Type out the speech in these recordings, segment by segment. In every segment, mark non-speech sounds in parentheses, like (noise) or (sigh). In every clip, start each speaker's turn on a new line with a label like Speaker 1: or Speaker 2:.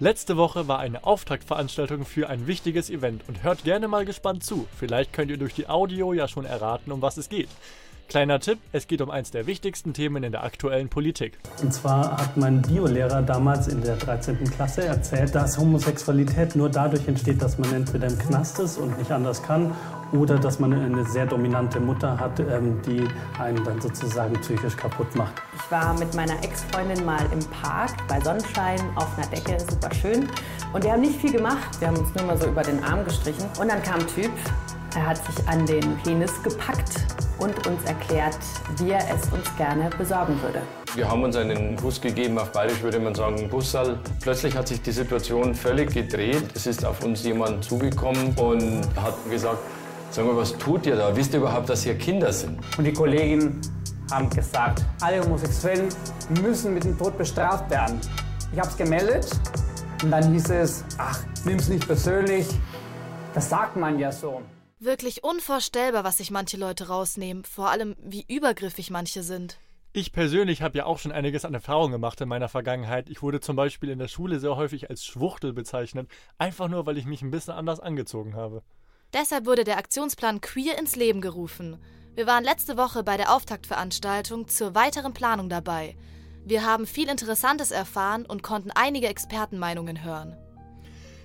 Speaker 1: Letzte Woche war eine Auftaktveranstaltung für ein wichtiges Event und hört gerne mal gespannt zu. Vielleicht könnt ihr durch die Audio ja schon erraten, um was es geht. Kleiner Tipp, es geht um eins der wichtigsten Themen in der aktuellen Politik.
Speaker 2: Und zwar hat mein Biolehrer damals in der 13. Klasse erzählt, dass Homosexualität nur dadurch entsteht, dass man entweder im Knast ist und nicht anders kann oder dass man eine sehr dominante Mutter hat, ähm, die einen dann sozusagen psychisch kaputt macht.
Speaker 3: Ich war mit meiner Ex-Freundin mal im Park bei Sonnenschein auf einer Decke, super schön. Und wir haben nicht viel gemacht, wir haben uns nur mal so über den Arm gestrichen. Und dann kam ein Typ, er hat sich an den Penis gepackt und uns erklärt, wie er es uns gerne besorgen würde.
Speaker 4: Wir haben uns einen Bus gegeben, auf Bayerisch würde man sagen Bussal. Plötzlich hat sich die Situation völlig gedreht. Es ist auf uns jemand zugekommen und hat gesagt, sag mal, was tut ihr da? Wisst ihr überhaupt, dass hier Kinder sind?
Speaker 5: Und die Kollegen haben gesagt, alle Homosexuellen müssen mit dem Tod bestraft werden. Ich habe es gemeldet und dann hieß es, ach, nimm's nicht persönlich. Das sagt man ja so.
Speaker 6: Wirklich unvorstellbar, was sich manche Leute rausnehmen, vor allem wie übergriffig manche sind.
Speaker 1: Ich persönlich habe ja auch schon einiges an Erfahrung gemacht in meiner Vergangenheit. Ich wurde zum Beispiel in der Schule sehr häufig als Schwuchtel bezeichnet, einfach nur, weil ich mich ein bisschen anders angezogen habe.
Speaker 6: Deshalb wurde der Aktionsplan Queer ins Leben gerufen. Wir waren letzte Woche bei der Auftaktveranstaltung zur weiteren Planung dabei. Wir haben viel Interessantes erfahren und konnten einige Expertenmeinungen hören.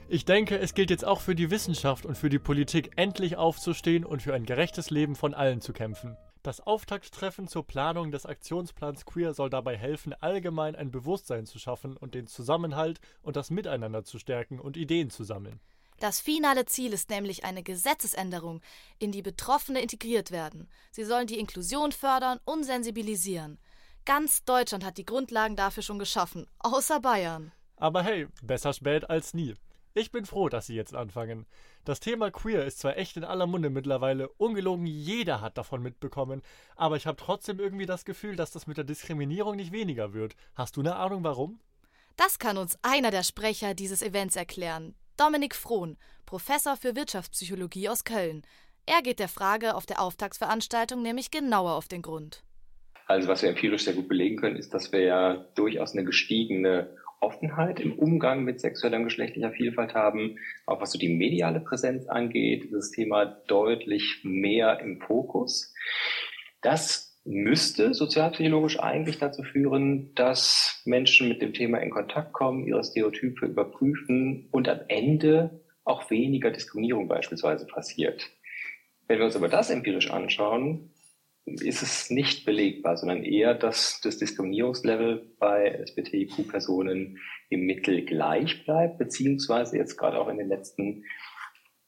Speaker 1: Ich denke, es gilt jetzt auch für die Wissenschaft und für die Politik endlich aufzustehen und für ein gerechtes Leben von allen zu kämpfen. Das Auftakttreffen zur Planung des Aktionsplans Queer soll dabei helfen, allgemein ein Bewusstsein zu schaffen und den Zusammenhalt und das Miteinander zu stärken und Ideen zu sammeln.
Speaker 6: Das finale Ziel ist nämlich eine Gesetzesänderung, in die Betroffene integriert werden. Sie sollen die Inklusion fördern und sensibilisieren. Ganz Deutschland hat die Grundlagen dafür schon geschaffen, außer Bayern.
Speaker 1: Aber hey, besser spät als nie. Ich bin froh, dass Sie jetzt anfangen. Das Thema Queer ist zwar echt in aller Munde mittlerweile, ungelogen jeder hat davon mitbekommen, aber ich habe trotzdem irgendwie das Gefühl, dass das mit der Diskriminierung nicht weniger wird. Hast du eine Ahnung warum?
Speaker 6: Das kann uns einer der Sprecher dieses Events erklären. Dominik Frohn, Professor für Wirtschaftspsychologie aus Köln. Er geht der Frage auf der Auftaktsveranstaltung nämlich genauer auf den Grund.
Speaker 7: Also was wir empirisch sehr gut belegen können, ist, dass wir ja durchaus eine gestiegene Offenheit im Umgang mit sexueller und geschlechtlicher Vielfalt haben. Auch was so die mediale Präsenz angeht, ist das Thema deutlich mehr im Fokus. Das müsste sozialpsychologisch eigentlich dazu führen, dass Menschen mit dem Thema in Kontakt kommen, ihre Stereotype überprüfen und am Ende auch weniger Diskriminierung beispielsweise passiert. Wenn wir uns aber das empirisch anschauen, ist es nicht belegbar, sondern eher, dass das Diskriminierungslevel bei SBTIQ-Personen im Mittel gleich bleibt, beziehungsweise jetzt gerade auch in den letzten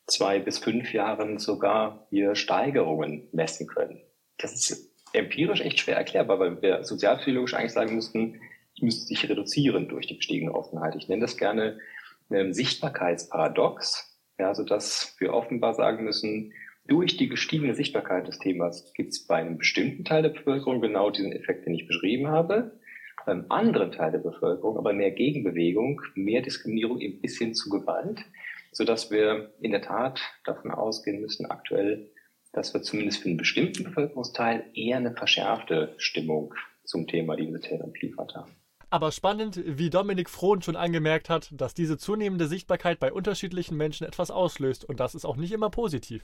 Speaker 7: zwei bis fünf Jahren sogar hier Steigerungen messen können. Das ist empirisch echt schwer erklärbar, weil wir sozialpsychologisch eigentlich sagen müssten, es müsste sich reduzieren durch die gestiegene Offenheit. Ich nenne das gerne ein Sichtbarkeitsparadox, ja, so dass wir offenbar sagen müssen, durch die gestiegene Sichtbarkeit des Themas gibt es bei einem bestimmten Teil der Bevölkerung genau diesen Effekt, den ich beschrieben habe. Beim anderen Teil der Bevölkerung aber mehr Gegenbewegung, mehr Diskriminierung eben bis hin zu Gewalt, sodass wir in der Tat davon ausgehen müssen aktuell, dass wir zumindest für einen bestimmten Bevölkerungsteil eher eine verschärfte Stimmung zum Thema Vielfalt haben.
Speaker 1: Aber spannend, wie Dominik Frohn schon angemerkt hat, dass diese zunehmende Sichtbarkeit bei unterschiedlichen Menschen etwas auslöst und das ist auch nicht immer positiv.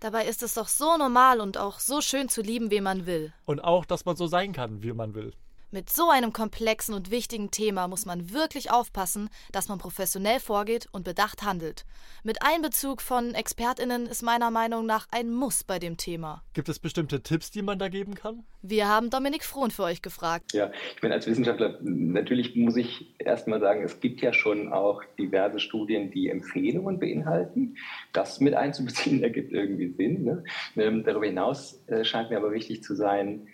Speaker 6: Dabei ist es doch so normal und auch so schön zu lieben, wie man will.
Speaker 1: Und auch, dass man so sein kann, wie man will.
Speaker 6: Mit so einem komplexen und wichtigen Thema muss man wirklich aufpassen, dass man professionell vorgeht und bedacht handelt. Mit Einbezug von Expertinnen ist meiner Meinung nach ein Muss bei dem Thema.
Speaker 1: Gibt es bestimmte Tipps, die man da geben kann?
Speaker 6: Wir haben Dominik Frohn für euch gefragt.
Speaker 7: Ja, ich bin als Wissenschaftler, natürlich muss ich erstmal sagen, es gibt ja schon auch diverse Studien, die Empfehlungen beinhalten. Das mit einzubeziehen, (laughs) ergibt irgendwie Sinn. Ne? Ähm, darüber hinaus äh, scheint mir aber wichtig zu sein,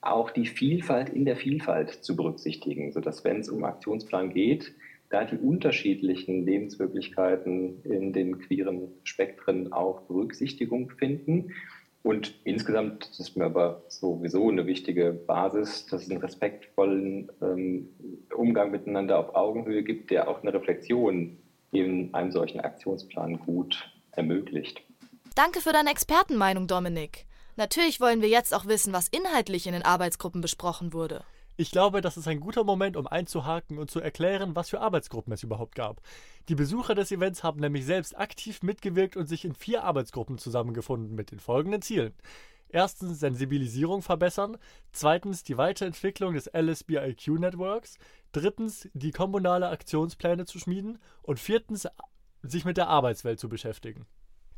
Speaker 7: auch die Vielfalt in der Vielfalt zu berücksichtigen, sodass wenn es um Aktionsplan geht, da die unterschiedlichen Lebenswirklichkeiten in den queeren Spektren auch Berücksichtigung finden. Und insgesamt das ist mir aber sowieso eine wichtige Basis, dass es einen respektvollen ähm, Umgang miteinander auf Augenhöhe gibt, der auch eine Reflexion in einem solchen Aktionsplan gut ermöglicht.
Speaker 6: Danke für deine Expertenmeinung, Dominik. Natürlich wollen wir jetzt auch wissen, was inhaltlich in den Arbeitsgruppen besprochen wurde.
Speaker 1: Ich glaube, das ist ein guter Moment, um einzuhaken und zu erklären, was für Arbeitsgruppen es überhaupt gab. Die Besucher des Events haben nämlich selbst aktiv mitgewirkt und sich in vier Arbeitsgruppen zusammengefunden mit den folgenden Zielen. Erstens Sensibilisierung verbessern, zweitens die Weiterentwicklung des LSBIQ-Networks, drittens die kommunale Aktionspläne zu schmieden und viertens sich mit der Arbeitswelt zu beschäftigen.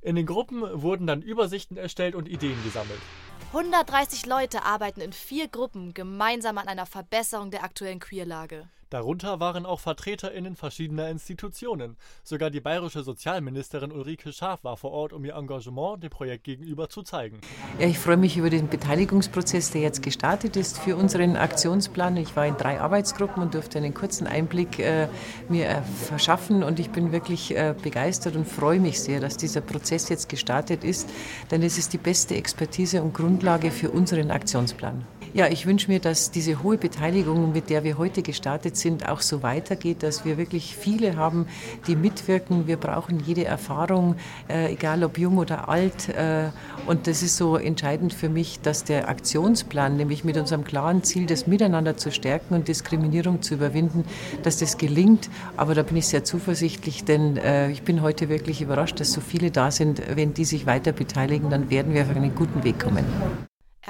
Speaker 1: In den Gruppen wurden dann Übersichten erstellt und Ideen gesammelt.
Speaker 6: 130 Leute arbeiten in vier Gruppen gemeinsam an einer Verbesserung der aktuellen Queerlage.
Speaker 1: Darunter waren auch VertreterInnen verschiedener Institutionen. Sogar die bayerische Sozialministerin Ulrike Schaaf war vor Ort, um ihr Engagement dem Projekt gegenüber zu zeigen.
Speaker 8: Ja, ich freue mich über den Beteiligungsprozess, der jetzt gestartet ist für unseren Aktionsplan. Ich war in drei Arbeitsgruppen und durfte einen kurzen Einblick äh, mir äh, verschaffen und ich bin wirklich äh, begeistert und freue mich sehr, dass dieser Prozess jetzt gestartet ist, denn es ist die beste Expertise und Grundlage für unseren Aktionsplan. Ja, ich wünsche mir, dass diese hohe Beteiligung, mit der wir heute gestartet sind, auch so weitergeht, dass wir wirklich viele haben, die mitwirken. Wir brauchen jede Erfahrung, äh, egal ob jung oder alt. Äh, und das ist so entscheidend für mich, dass der Aktionsplan, nämlich mit unserem klaren Ziel, das Miteinander zu stärken und Diskriminierung zu überwinden, dass das gelingt. Aber da bin ich sehr zuversichtlich, denn äh, ich bin heute wirklich überrascht, dass so viele da sind. Wenn die sich weiter beteiligen, dann werden wir auf einen guten Weg kommen.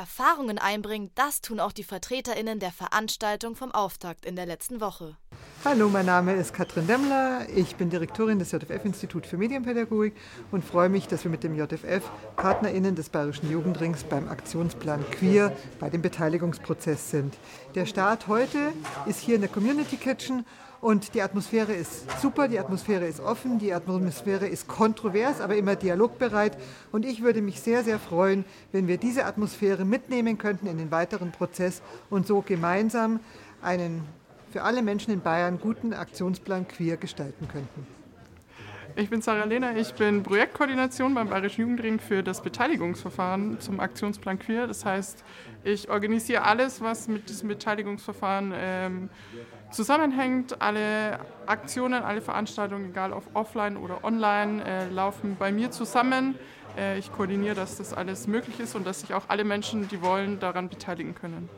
Speaker 6: Erfahrungen einbringen, das tun auch die VertreterInnen der Veranstaltung vom Auftakt in der letzten Woche.
Speaker 9: Hallo, mein Name ist Katrin Demmler. Ich bin Direktorin des JFF-Institut für Medienpädagogik und freue mich, dass wir mit dem JFF PartnerInnen des Bayerischen Jugendrings beim Aktionsplan Queer bei dem Beteiligungsprozess sind. Der Start heute ist hier in der Community Kitchen und die Atmosphäre ist super, die Atmosphäre ist offen, die Atmosphäre ist kontrovers, aber immer dialogbereit. Und ich würde mich sehr, sehr freuen, wenn wir diese Atmosphäre mitnehmen könnten in den weiteren Prozess und so gemeinsam einen für alle Menschen in Bayern guten Aktionsplan queer gestalten könnten.
Speaker 10: Ich bin Sarah Lehner, ich bin Projektkoordination beim Bayerischen Jugendring für das Beteiligungsverfahren zum Aktionsplan Queer. Das heißt, ich organisiere alles, was mit diesem Beteiligungsverfahren ähm, zusammenhängt. Alle Aktionen, alle Veranstaltungen, egal ob offline oder online, äh, laufen bei mir zusammen. Äh, ich koordiniere, dass das alles möglich ist und dass sich auch alle Menschen, die wollen, daran beteiligen können.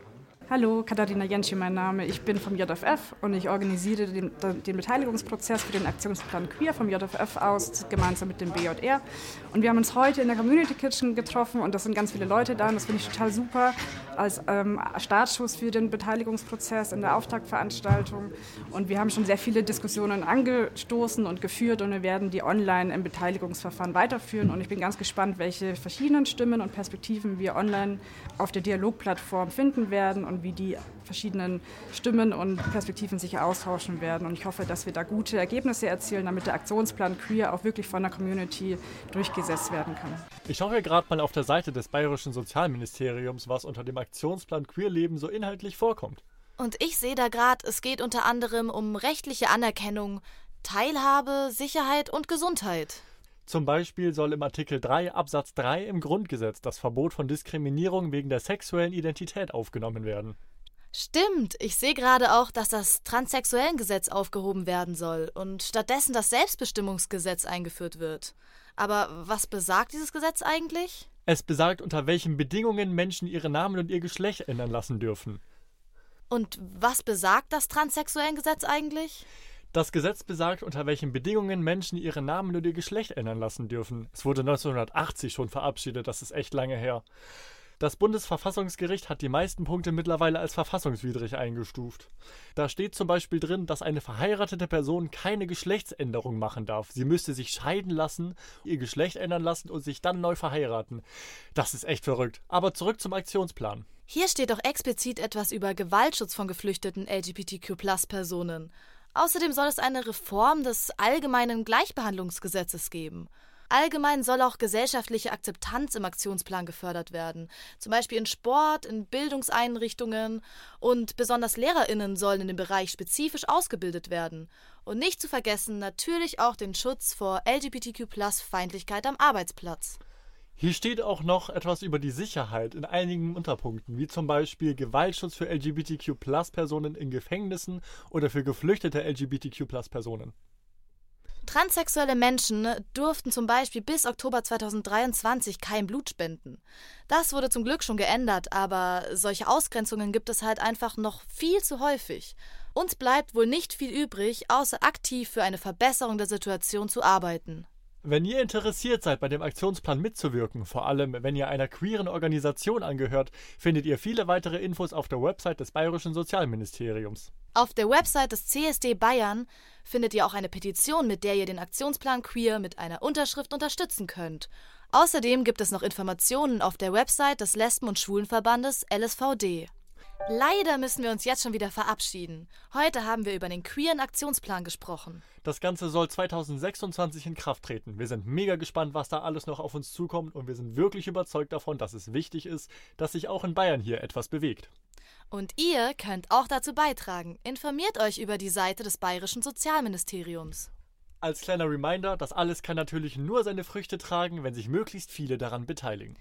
Speaker 11: Hallo, Katharina Jenschi mein Name. Ich bin vom JFF und ich organisiere den, den, Beteiligungsprozess für den Aktionsplan Queer vom JFF aus, gemeinsam mit dem BJR. Und wir haben uns heute in der Community Kitchen getroffen und das sind ganz viele Leute da und das finde ich total super als ähm, Startschuss für den Beteiligungsprozess in der Auftaktveranstaltung. Und wir haben schon sehr viele Diskussionen angestoßen und geführt und wir werden die online im Beteiligungsverfahren weiterführen. Und ich bin ganz gespannt, welche verschiedenen Stimmen und Perspektiven wir online auf der Dialogplattform finden werden und wie die verschiedenen Stimmen und Perspektiven sich austauschen werden. Und ich hoffe, dass wir da gute Ergebnisse erzielen, damit der Aktionsplan Queer auch wirklich von der Community durchgesetzt werden kann.
Speaker 1: Ich schaue hier gerade mal auf der Seite des Bayerischen Sozialministeriums, was unter dem Aktionsplan Queer Leben so inhaltlich vorkommt.
Speaker 6: Und ich sehe da gerade, es geht unter anderem um rechtliche Anerkennung, Teilhabe, Sicherheit und Gesundheit.
Speaker 1: Zum Beispiel soll im Artikel 3 Absatz 3 im Grundgesetz das Verbot von Diskriminierung wegen der sexuellen Identität aufgenommen werden.
Speaker 6: Stimmt, ich sehe gerade auch, dass das Transsexuellengesetz aufgehoben werden soll und stattdessen das Selbstbestimmungsgesetz eingeführt wird. Aber was besagt dieses Gesetz eigentlich?
Speaker 1: Es besagt, unter welchen Bedingungen Menschen ihre Namen und ihr Geschlecht ändern lassen dürfen.
Speaker 6: Und was besagt das Transsexuellengesetz eigentlich?
Speaker 1: Das Gesetz besagt, unter welchen Bedingungen Menschen ihre Namen und ihr Geschlecht ändern lassen dürfen. Es wurde 1980 schon verabschiedet, das ist echt lange her. Das Bundesverfassungsgericht hat die meisten Punkte mittlerweile als verfassungswidrig eingestuft. Da steht zum Beispiel drin, dass eine verheiratete Person keine Geschlechtsänderung machen darf. Sie müsste sich scheiden lassen, ihr Geschlecht ändern lassen und sich dann neu verheiraten. Das ist echt verrückt. Aber zurück zum Aktionsplan.
Speaker 6: Hier steht auch explizit etwas über Gewaltschutz von geflüchteten LGBTQ-Personen. Außerdem soll es eine Reform des allgemeinen Gleichbehandlungsgesetzes geben. Allgemein soll auch gesellschaftliche Akzeptanz im Aktionsplan gefördert werden, zum Beispiel in Sport, in Bildungseinrichtungen und besonders Lehrerinnen sollen in dem Bereich spezifisch ausgebildet werden. Und nicht zu vergessen natürlich auch den Schutz vor LGBTQ-Feindlichkeit am Arbeitsplatz.
Speaker 1: Hier steht auch noch etwas über die Sicherheit in einigen Unterpunkten, wie zum Beispiel Gewaltschutz für LGBTQ-Personen in Gefängnissen oder für geflüchtete LGBTQ-Personen.
Speaker 6: Transsexuelle Menschen durften zum Beispiel bis Oktober 2023 kein Blut spenden. Das wurde zum Glück schon geändert, aber solche Ausgrenzungen gibt es halt einfach noch viel zu häufig. Uns bleibt wohl nicht viel übrig, außer aktiv für eine Verbesserung der Situation zu arbeiten.
Speaker 1: Wenn ihr interessiert seid, bei dem Aktionsplan mitzuwirken, vor allem wenn ihr einer queeren Organisation angehört, findet ihr viele weitere Infos auf der Website des Bayerischen Sozialministeriums.
Speaker 6: Auf der Website des CSD Bayern findet ihr auch eine Petition, mit der ihr den Aktionsplan Queer mit einer Unterschrift unterstützen könnt. Außerdem gibt es noch Informationen auf der Website des Lesben- und Schwulenverbandes LSVD. Leider müssen wir uns jetzt schon wieder verabschieden. Heute haben wir über den queeren Aktionsplan gesprochen.
Speaker 1: Das Ganze soll 2026 in Kraft treten. Wir sind mega gespannt, was da alles noch auf uns zukommt und wir sind wirklich überzeugt davon, dass es wichtig ist, dass sich auch in Bayern hier etwas bewegt.
Speaker 6: Und ihr könnt auch dazu beitragen. Informiert euch über die Seite des Bayerischen Sozialministeriums.
Speaker 1: Als kleiner Reminder, das alles kann natürlich nur seine Früchte tragen, wenn sich möglichst viele daran beteiligen.